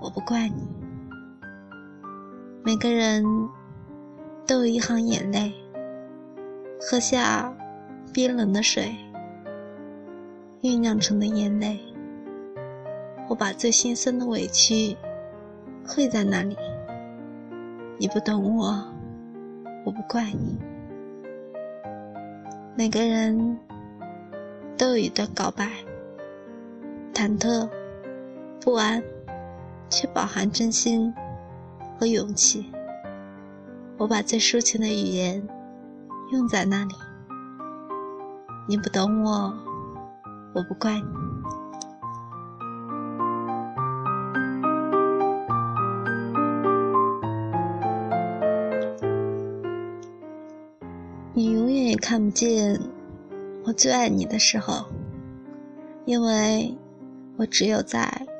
我不怪你。每个人都有一行眼泪，喝下冰冷的水，酝酿成的眼泪。我把最心酸的委屈汇在那里。你不懂我，我不怪你。每个人都有一段告白，忐忑，不安。却饱含真心和勇气。我把最抒情的语言用在那里。你不懂我，我不怪你。你永远也看不见我最爱你的时候，因为我只有在。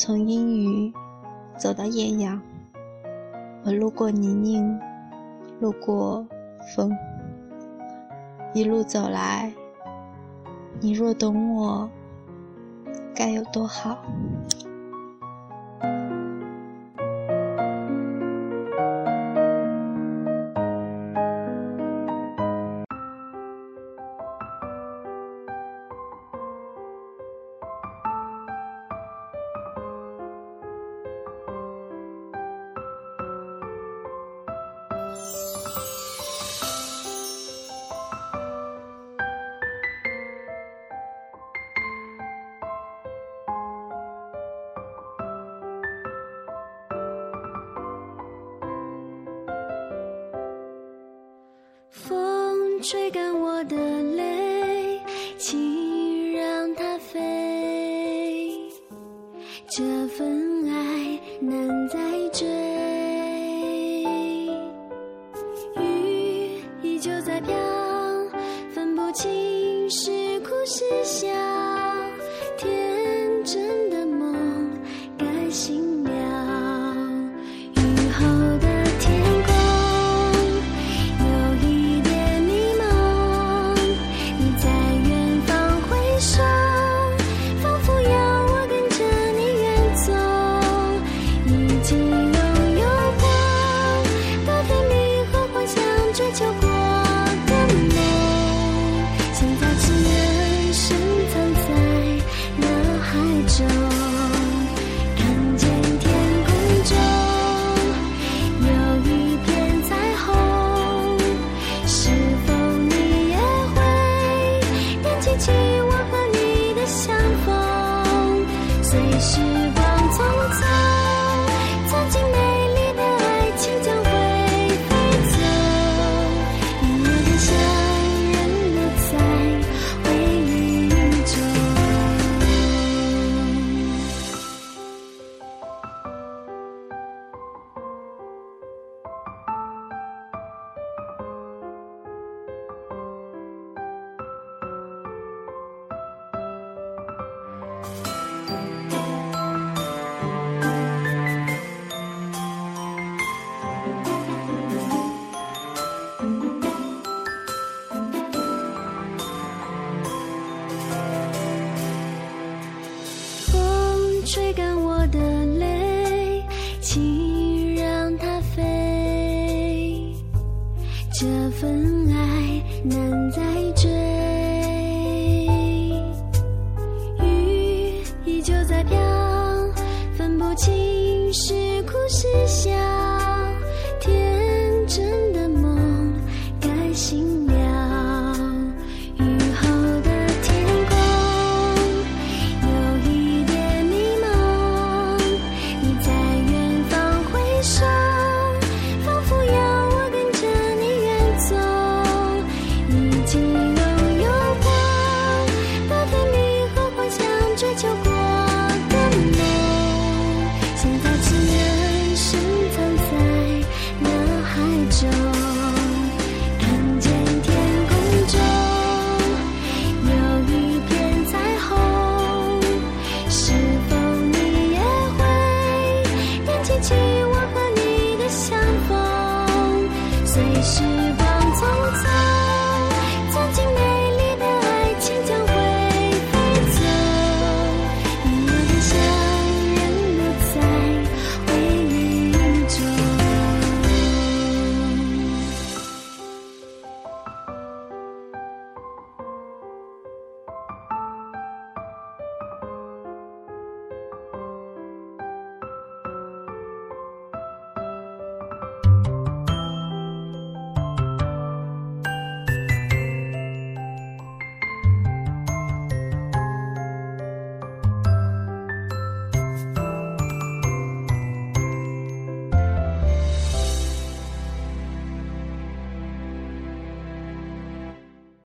从阴雨走到艳阳，我路过泥泞，路过风，一路走来，你若懂我，该有多好。吹干我的泪，请让它飞。这份爱难再追，雨依旧在飘，分不清是哭是笑。时光匆匆，曾经美丽的爱情将会被遗忘。我的相约，留在回忆中。这份爱难再追，雨依旧在飘，分不清是哭是笑，现在只能深藏在脑海中。看见天空中有一片彩虹，是否你也会惦记起我和你的相逢？随时，